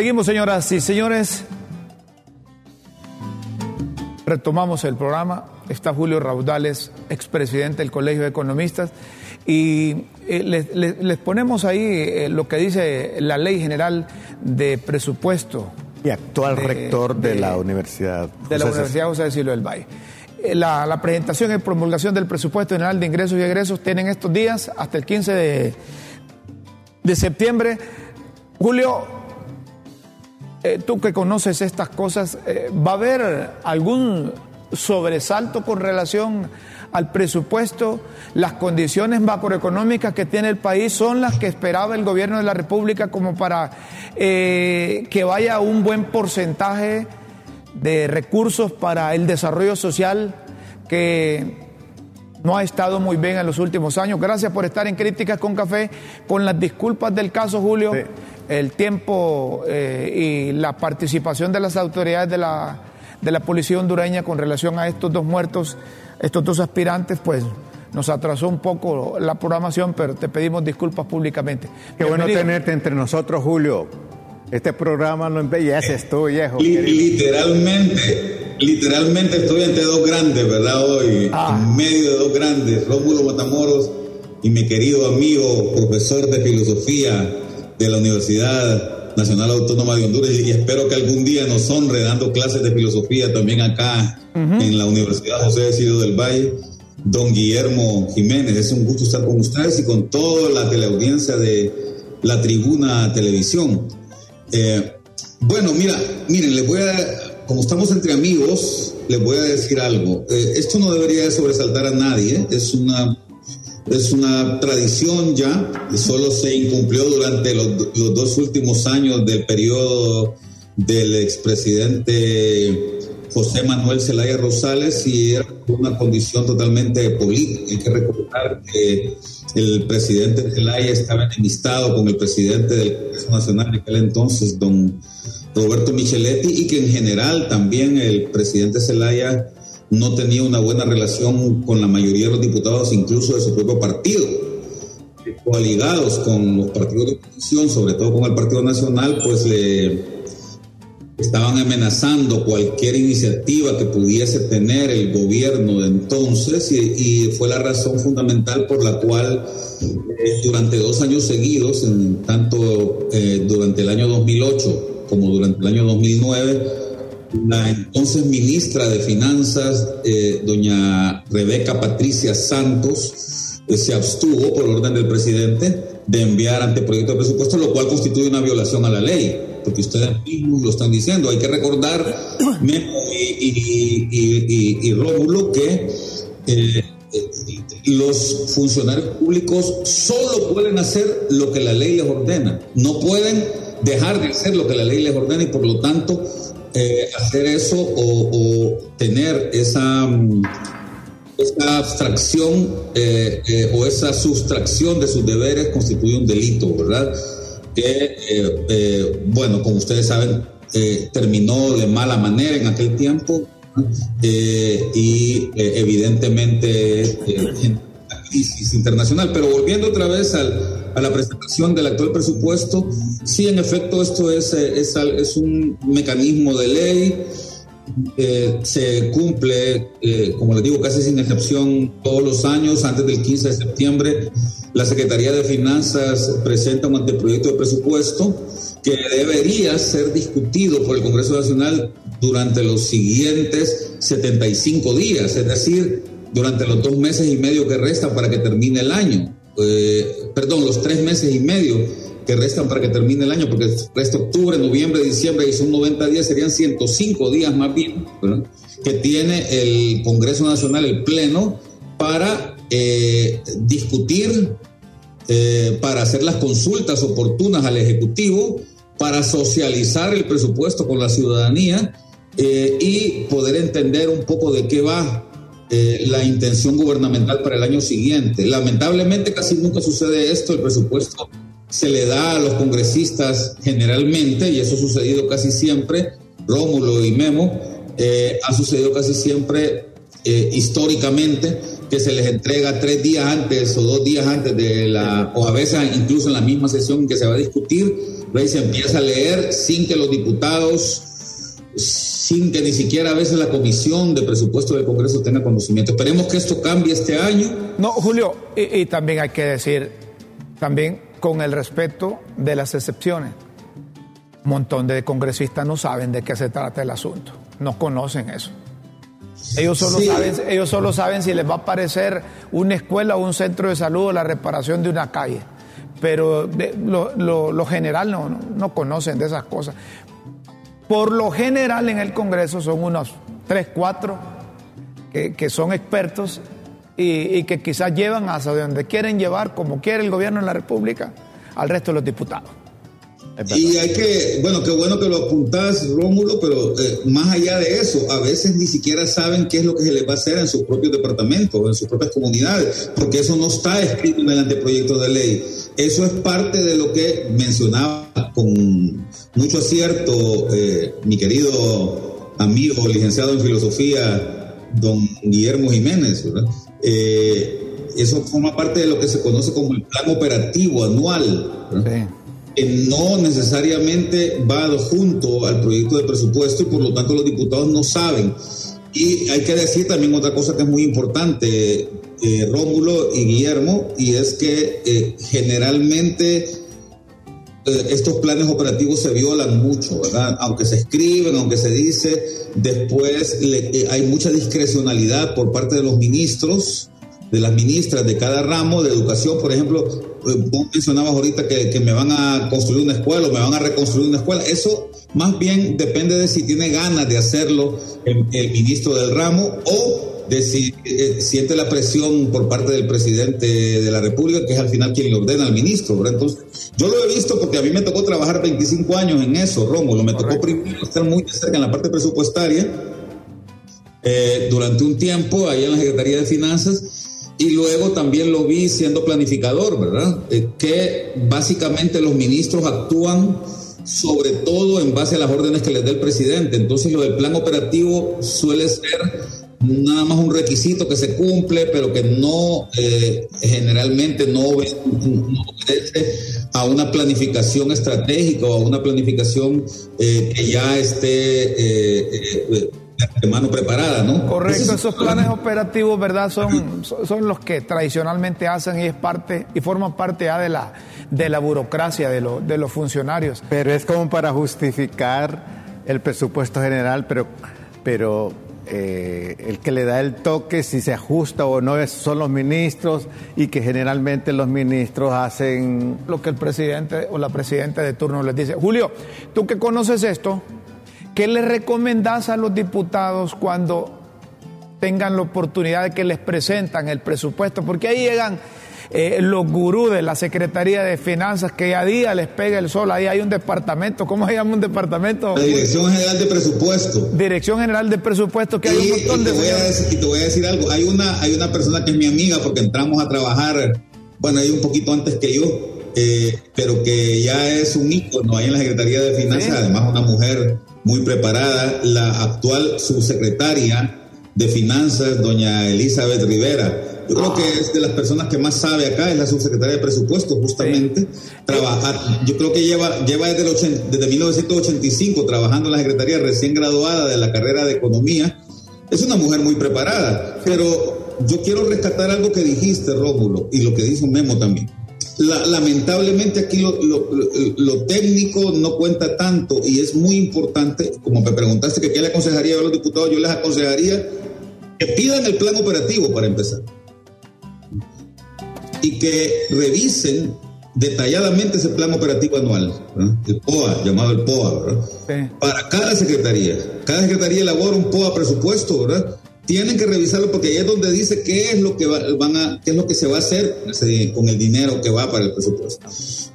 Seguimos, señoras y señores. Retomamos el programa. Está Julio Raudales, expresidente del Colegio de Economistas. Y eh, les, ponemos ahí eh, lo que dice la Ley General de Presupuesto. Y actual rector de, la Universidad. De la Universidad José de Silo del Valle. Eh, la, presentación y promulgación del presupuesto general de ingresos y egresos tienen estos días hasta el 15 de, de septiembre. Julio, eh, tú que conoces estas cosas, eh, ¿va a haber algún sobresalto con relación al presupuesto? ¿Las condiciones macroeconómicas que tiene el país son las que esperaba el gobierno de la República como para eh, que vaya un buen porcentaje de recursos para el desarrollo social que no ha estado muy bien en los últimos años. Gracias por estar en Críticas con Café, con las disculpas del caso, Julio el tiempo eh, y la participación de las autoridades de la, de la policía hondureña con relación a estos dos muertos, estos dos aspirantes, pues nos atrasó un poco la programación, pero te pedimos disculpas públicamente. Qué bueno tenerte entre nosotros, Julio. Este programa lo embelleces tú, viejo. literalmente, literalmente estoy entre dos grandes, ¿verdad? Hoy, ah. en medio de dos grandes, Rómulo Matamoros y mi querido amigo, profesor de filosofía, de la Universidad Nacional Autónoma de Honduras y espero que algún día nos honre dando clases de filosofía también acá en la Universidad José de Sido del Valle. Don Guillermo Jiménez, es un gusto estar con ustedes y con toda la teleaudiencia de la Tribuna Televisión. Eh, bueno, mira, miren, les voy a, como estamos entre amigos, les voy a decir algo. Eh, esto no debería sobresaltar a nadie, es una es una tradición ya, solo se incumplió durante los, dos últimos años del periodo del expresidente José Manuel Zelaya Rosales y era una condición totalmente política. Hay que recordar que el presidente Zelaya estaba enemistado con el presidente del Congreso Nacional de aquel entonces, don Roberto Micheletti, y que en general también el presidente Zelaya no tenía una buena relación con la mayoría de los diputados, incluso de su propio partido. Coaligados con los partidos de oposición, sobre todo con el Partido Nacional, pues le estaban amenazando cualquier iniciativa que pudiese tener el gobierno de entonces y, fue la razón fundamental por la cual eh, durante dos años seguidos, tanto eh, durante el año 2008 como durante el año 2009, la entonces ministra de Finanzas, eh, doña Rebeca Patricia Santos, eh, se abstuvo por orden del presidente de enviar anteproyecto de presupuesto, lo cual constituye una violación a la ley, porque ustedes mismos lo están diciendo. Hay que recordar, Memo y, Rómulo, que eh, los funcionarios públicos solo pueden hacer lo que la ley les ordena, no pueden dejar de hacer lo que la ley les ordena y por lo tanto eh, hacer eso o, tener esa, mm, esa abstracción eh, eh, o esa sustracción de sus deberes constituye un delito, ¿verdad? Que, bueno, como ustedes saben, terminó de mala manera en aquel tiempo y evidentemente la crisis internacional. Pero volviendo otra vez al, a la presentación del actual presupuesto. Sí, en efecto, esto es, eh, un mecanismo de ley. se cumple, eh, como les digo, casi sin excepción todos los años. Antes del 15 de septiembre, la Secretaría de Finanzas presenta un anteproyecto de presupuesto que debería ser discutido por el Congreso Nacional durante los siguientes 75 días, es decir, durante los dos meses y medio que restan para que termine el año. Eh, perdón, los tres meses y medio que restan para que termine el año, porque resta octubre, noviembre, diciembre y son 90 días, serían 105 días más bien, que tiene el Congreso Nacional, el Pleno, para eh, discutir, eh, para hacer las consultas oportunas al Ejecutivo, para socializar el presupuesto con la ciudadanía y poder entender un poco de qué va la intención gubernamental para el año siguiente. Lamentablemente casi nunca sucede esto, el presupuesto se le da a los congresistas generalmente, y eso ha sucedido casi siempre, Rómulo y Memo, ha sucedido casi siempre históricamente que se les entrega tres días antes o dos días antes de la, o a veces incluso en la misma sesión en que se va a discutir, y se empieza a leer sin que los diputados, sin que ni siquiera a veces la comisión de presupuesto del Congreso tenga conocimiento. Esperemos que esto cambie este año. No, Julio, y, y también hay que decir, también con el respeto de las excepciones. Un montón de congresistas no saben de qué se trata el asunto, no conocen eso. Ellos solo, saben, ellos solo saben si les va a aparecer una escuela o un centro de salud o la reparación de una calle. Pero lo, general no, no, conocen de esas cosas. Por lo general en el Congreso son unos tres, cuatro que, son expertos y, y, que quizás llevan hasta donde quieren llevar, como quiere el gobierno de la República, al resto de los diputados. Y hay que, bueno, qué bueno que lo apuntás, Rómulo, pero eh, más allá de eso, a veces ni siquiera saben qué es lo que se les va a hacer en sus propios departamentos, en sus propias comunidades, porque eso no está escrito en el anteproyecto de ley. Eso es parte de lo que mencionaba con mucho acierto eh, mi querido amigo, licenciado en filosofía, don Guillermo Jiménez, eh, eso forma parte de lo que se conoce como el plan operativo anual. Sí no necesariamente va junto al proyecto de presupuesto y por lo tanto los diputados no saben. Y hay que decir también otra cosa que es muy importante, eh, Rómulo y Guillermo, y es que eh, generalmente eh, estos planes operativos se violan mucho, ¿verdad? Aunque se escriben, aunque se dice, después hay mucha discrecionalidad por parte de los ministros de las ministras de cada ramo de educación, por ejemplo, eh, vos mencionabas ahorita que, que, me van a construir una escuela o me van a reconstruir una escuela, eso más bien depende de si tiene ganas de hacerlo el, ministro del ramo o de si eh, siente la presión por parte del presidente de la República, que es al final quien le ordena al ministro. ¿verdad? Entonces, yo lo he visto porque a mí me tocó trabajar 25 años en eso, Rómulo. Me tocó primero estar muy cerca en la parte presupuestaria eh, durante un tiempo ahí en la Secretaría de Finanzas y luego también lo vi siendo planificador, ¿verdad? Eh, que básicamente los ministros actúan sobre todo en base a las órdenes que les dé el presidente. Entonces lo del plan operativo suele ser nada más un requisito que se cumple, pero que no eh, generalmente no, obedece a una planificación estratégica o a una planificación eh, que ya esté de mano preparada, ¿no? Correcto, esos planes operativos, ¿verdad? Son, son los que tradicionalmente hacen y es parte y forman parte ya de la, de la burocracia de, de los funcionarios. Pero es como para justificar el presupuesto general, pero, pero eh, el que le da el toque si se ajusta o no es, son los ministros y que generalmente los ministros hacen lo que el presidente o la presidenta de turno les dice. Julio, tú que conoces esto, ¿Qué le recomendás a los diputados cuando tengan la oportunidad de que les presentan el presupuesto? Porque ahí llegan eh, los gurús de la Secretaría de Finanzas que a día les pega el sol. Ahí hay un departamento, ¿cómo se llama un departamento? La Dirección General de Presupuesto. Dirección General de Presupuesto, que hay un montón de... Voy y te voy a decir algo, hay una, hay una persona que es mi amiga porque entramos a trabajar, bueno, ahí un poquito antes que yo, eh, pero que ya es un ícono ahí en la Secretaría de Finanzas, además una mujer muy preparada, la actual subsecretaria de Finanzas, doña Elizabeth Rivera. Yo creo que es de las personas que más sabe acá, es la subsecretaria de Presupuesto, justamente. Trabajar, yo creo que lleva, lleva desde, el desde 1985 trabajando en la Secretaría recién graduada de la carrera de Economía. Es una mujer muy preparada, pero yo quiero rescatar algo que dijiste, Rómulo, y lo que dijo Memo también lamentablemente aquí lo, técnico no cuenta tanto y es muy importante, como me preguntaste que qué le aconsejaría a los diputados, yo les aconsejaría que pidan el plan operativo para empezar y que revisen detalladamente ese plan operativo anual, el POA, llamado el POA, para cada secretaría. Cada secretaría elabora un POA presupuesto, ¿verdad? Tienen que revisarlo porque ahí es donde dice qué es lo que van a, qué es lo que se va a hacer con el dinero que va para el presupuesto.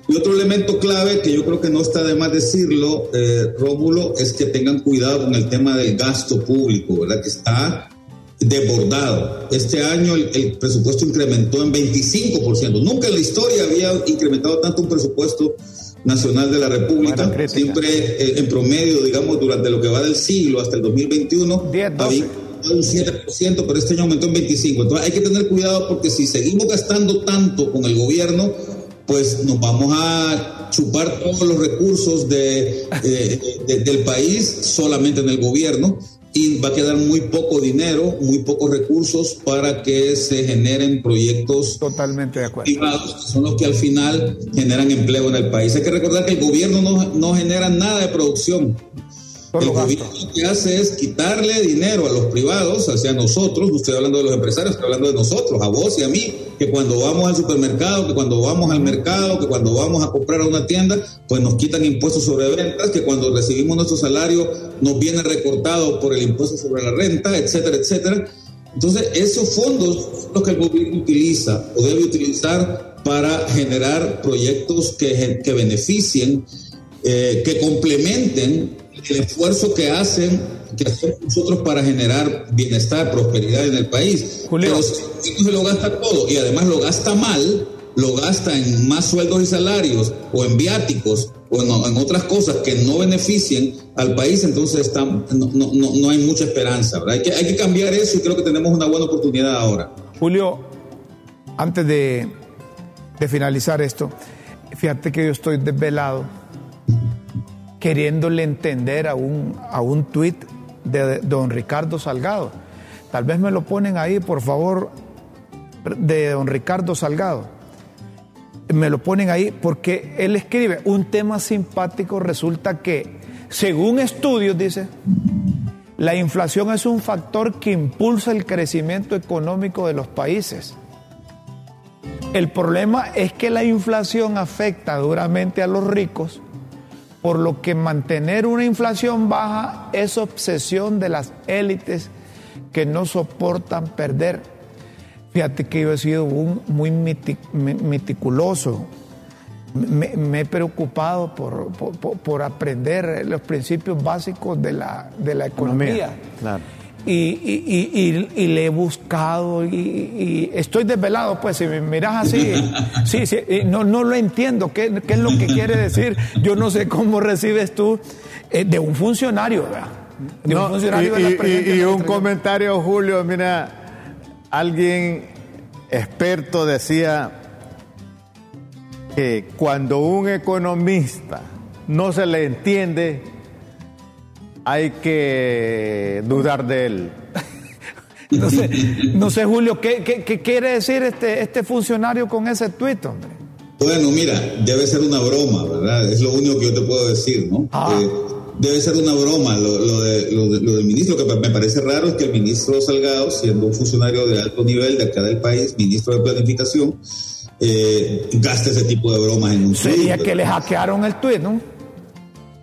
Y otro elemento clave que yo creo que no está de más decirlo, eh, Rómulo, es que tengan cuidado con el tema del gasto público, ¿verdad? Que está desbordado. Este año el, presupuesto incrementó en 25%. Nunca en la historia había incrementado tanto un presupuesto nacional de la República. Siempre eh, en promedio, digamos, durante lo que va del siglo hasta el 2021, había un 7%, pero este año aumentó en 25%. Entonces hay que tener cuidado porque si seguimos gastando tanto con el gobierno, pues nos vamos a chupar todos los recursos de, del país solamente en el gobierno y va a quedar muy poco dinero, muy pocos recursos para que se generen proyectos totalmente de acuerdo. privados, que son los que al final generan empleo en el país. Hay que recordar que el gobierno no, no genera nada de producción el gobierno lo que hace es quitarle dinero a los privados, hacia nosotros, no estoy hablando de los empresarios, estoy hablando de nosotros, a vos y a mí, que cuando vamos al supermercado, que cuando vamos al mercado, que cuando vamos a comprar a una tienda, pues nos quitan impuestos sobre ventas, que cuando recibimos nuestro salario nos viene recortado por el impuesto sobre la renta, etcétera, etcétera. Entonces, esos fondos son los que el gobierno utiliza o debe utilizar para generar proyectos que, que beneficien, eh, que complementen el esfuerzo que hacen, que hacemos nosotros para generar bienestar, prosperidad en el país. Pero si se lo gasta todo y además lo gasta mal, lo gasta en más sueldos y salarios o en viáticos o en, otras cosas que no beneficien al país, entonces está, no, no, no, hay mucha esperanza. Hay, que, hay que cambiar eso y creo que tenemos una buena oportunidad ahora. Julio, antes de, de finalizar esto, fíjate que yo estoy desvelado queriéndole entender a un, a un tuit de don Ricardo Salgado. Tal vez me lo ponen ahí, por favor, de don Ricardo Salgado. Me lo ponen ahí porque él escribe un tema simpático. Resulta que, según estudios, dice, la inflación es un factor que impulsa el crecimiento económico de los países. El problema es que la inflación afecta duramente a los ricos por lo que mantener una inflación baja es obsesión de las élites que no soportan perder. Fíjate que yo he sido un, muy meticuloso, me, he preocupado por, aprender los principios básicos de la, de la economía. Claro y, y, le he buscado y, estoy desvelado, pues si me miras así, sí, sí, no, no lo entiendo, ¿qué, es lo que quiere decir? Yo no sé cómo recibes tú eh, de un funcionario, ¿verdad? De un funcionario y, un comentario, Julio, mira, alguien experto decía que cuando un economista no se le entiende, hay que dudar de él. no, sé, no sé, Julio, ¿qué, quiere decir este, este funcionario con ese tuit, hombre? Bueno, mira, debe ser una broma, ¿verdad? Es lo único que yo te puedo decir, ¿no? Ah. Eh, debe ser una broma lo, de, lo, del ministro. Lo que me parece raro es que el ministro Salgado, siendo un funcionario de alto nivel de acá del país, ministro de Planificación, eh, gaste ese tipo de bromas en un Sería que le hackearon el tuit, ¿no?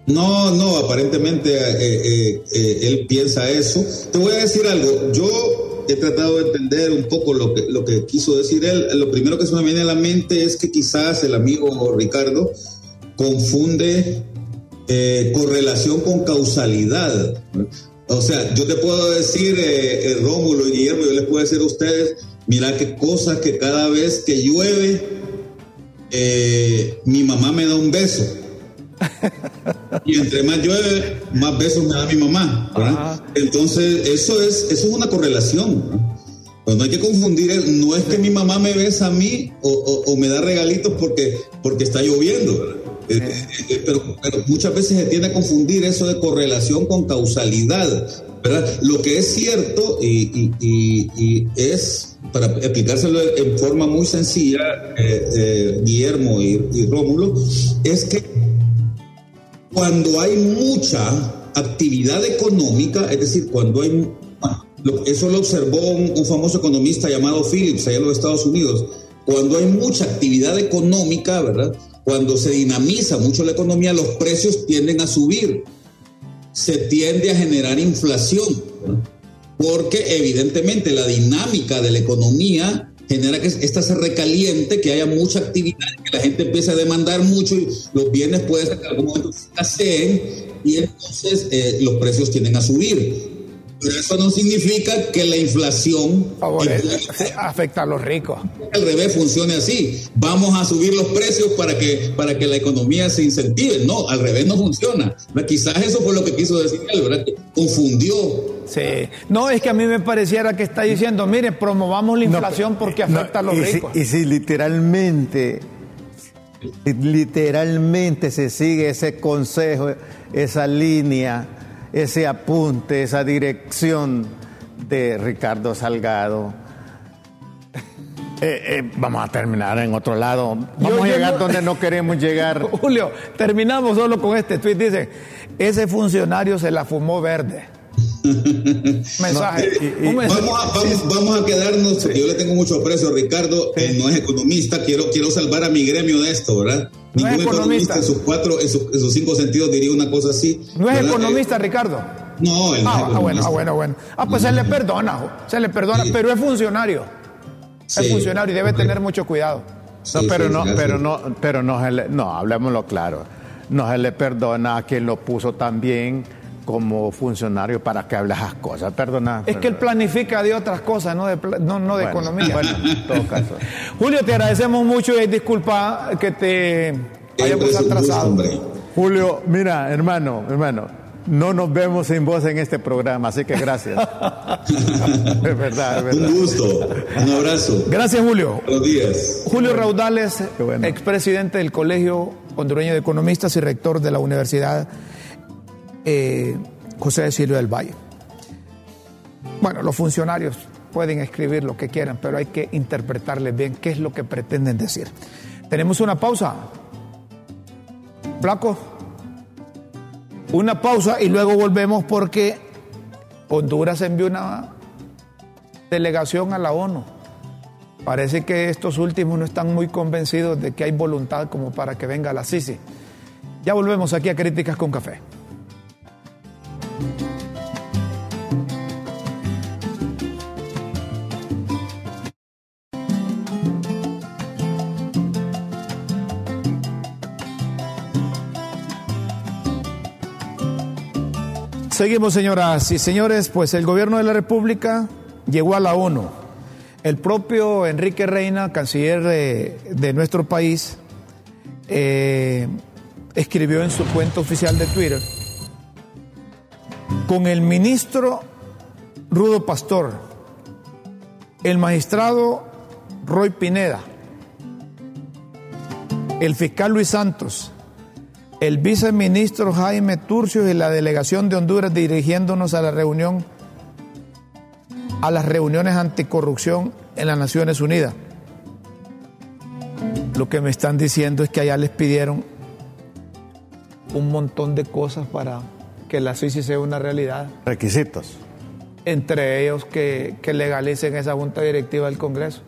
No, no, aparentemente eh, eh, eh, él piensa eso. Te voy a decir algo, yo he tratado de entender un poco lo que, lo que quiso decir él. Lo primero que se me viene a la mente es que quizás el amigo Ricardo confunde correlación con causalidad. O sea, yo te puedo decir, Rómulo y Guillermo, yo les puedo decir a ustedes, mira qué cosas que cada vez que llueve, mi mamá me da un beso y entre más llueve, más besos me da mi mamá. Entonces, eso es, eso es una correlación. Pues no hay que confundir, no es que mi mamá me besa a mí o, me da regalitos porque, porque está lloviendo. Eh, eh, eh, pero, muchas veces se tiende a confundir eso de correlación con causalidad. ¿verdad? Lo que es cierto y, es, para explicárselo en forma muy sencilla, Guillermo y Rómulo, es que cuando hay mucha actividad económica, es decir, cuando hay... Eso lo observó un, famoso economista llamado Phillips allá en los Estados Unidos. Cuando hay mucha actividad económica, ¿verdad? Cuando se dinamiza mucho la economía, los precios tienden a subir. Se tiende a generar inflación, porque evidentemente la dinámica de la economía genera que esta se recaliente, que haya mucha actividad, que la gente empiece a demandar mucho y los bienes pueden ser que en algún momento escaseen y entonces eh, los precios tienden a subir. Pero eso no significa que la inflación afecta a los ricos. Al revés funcione así. Vamos a subir los precios para que, para que la economía se incentive. No, al revés no funciona. Quizás eso fue lo que quiso decir él, ¿verdad? confundió. Sí. No, es que a mí me pareciera que está diciendo, mire, promovamos la inflación porque afecta a los ricos. y si literalmente, literalmente se sigue ese consejo, esa línea ese apunte, esa dirección de Ricardo Salgado. Eh, eh, vamos a terminar en otro lado. Vamos a llegar donde no queremos llegar. Julio, terminamos solo con este tweet. Dice, ese funcionario se la fumó verde. Mensaje. Vamos, a, quedarnos, yo le tengo mucho aprecio a Ricardo, no es economista, quiero, quiero salvar a mi gremio de esto, ¿verdad? No Ningún economista. en sus cuatro, en sus, cinco sentidos diría una cosa así. ¿No es economista, Ricardo? No, él ah, ah, bueno, ah, bueno, bueno. Ah, pues se le perdona, se le perdona, pero es funcionario. Es funcionario y debe tener mucho cuidado. No, pero no, pero no, pero no, no, hablemoslo claro. No se le perdona a quien lo puso también como funcionario para que hable esas cosas. Perdona. Es que él planifica de otras cosas, no de, no, de economía. Bueno, en todo caso. Julio, te agradecemos mucho y disculpa que te hayamos atrasado. Julio, mira, hermano, hermano, no nos vemos sin voz en este programa, así que gracias. es verdad, es verdad. Un gusto, un abrazo. Gracias, Julio. Buenos días. Julio Raudales, expresidente del Colegio Hondureño de Economistas y rector de la Universidad eh, José de Silvio del Valle. Bueno, los funcionarios pueden escribir lo que quieran, pero hay que interpretarles bien qué es lo que pretenden decir. Tenemos una pausa. Blanco. Una pausa y luego volvemos porque Honduras envió una delegación a la ONU. Parece que estos últimos no están muy convencidos de que hay voluntad como para que venga la Sisi. Ya volvemos aquí a Críticas con Café. Seguimos, señoras y señores, pues el gobierno de la República llegó a la ONU. El propio Enrique Reina, canciller de, nuestro país, eh, escribió en su cuenta oficial de Twitter, con el ministro Rudo Pastor, el magistrado Roy Pineda, el fiscal Luis Santos, el viceministro Jaime Turcios y la delegación de Honduras dirigiéndonos a la reunión, a las reuniones anticorrupción en las Naciones Unidas. Lo que me están diciendo es que allá les pidieron un montón de cosas para que la CICI sea una realidad. Requisitos. Entre ellos que, legalicen esa junta directiva del Congreso.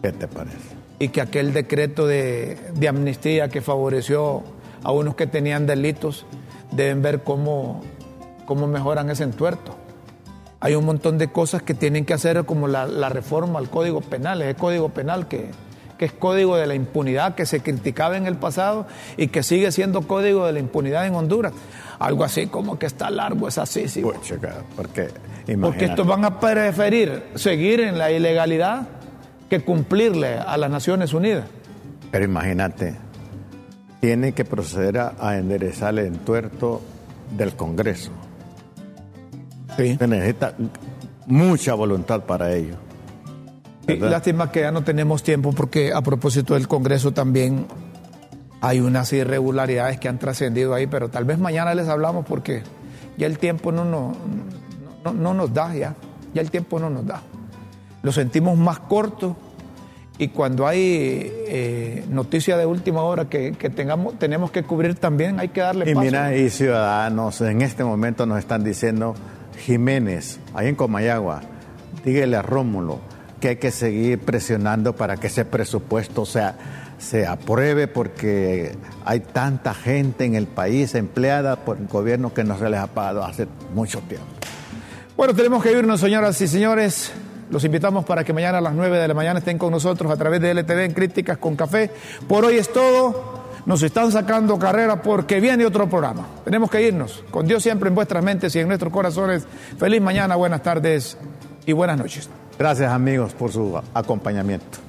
¿Qué te parece? Y que aquel decreto de, de amnistía que favoreció a unos que tenían delitos, deben ver cómo, cómo mejoran ese entuerto. Hay un montón de cosas que tienen que hacer, como la, reforma al Código Penal, ese Código Penal que, que es código de la impunidad que se criticaba en el pasado y que sigue siendo código de la impunidad en Honduras. Algo así como que está largo, es así, sí. porque, porque estos van a preferir seguir en la ilegalidad que cumplirle a las Naciones Unidas. Pero imagínate, tiene que proceder a, enderezar el entuerto del Congreso. Sí. Se necesita mucha voluntad para ello. lástima que ya no tenemos tiempo porque a propósito del Congreso también hay unas irregularidades que han trascendido ahí, pero tal vez mañana les hablamos porque ya el tiempo no, no, no nos da, ya, ya el tiempo no nos da. Lo sentimos más corto y cuando hay eh, noticia de última hora que, tengamos, tenemos que cubrir también, hay que darle y Mira, y ciudadanos en este momento nos están diciendo, Jiménez, ahí en Comayagua, dígale a Rómulo que hay que seguir presionando para que ese presupuesto sea, se apruebe porque hay tanta gente en el país empleada por el gobierno que no se les ha pagado hace mucho tiempo. Bueno, tenemos que irnos, señoras y señores. Los invitamos para que mañana a las 9 de la mañana estén con nosotros a través de LTV en Críticas con Café. Por hoy es todo. Nos están sacando carrera porque viene otro programa. Tenemos que irnos. Con Dios siempre en vuestras mentes y en nuestros corazones. Feliz mañana, buenas tardes y buenas noches. Gracias amigos por su acompañamiento.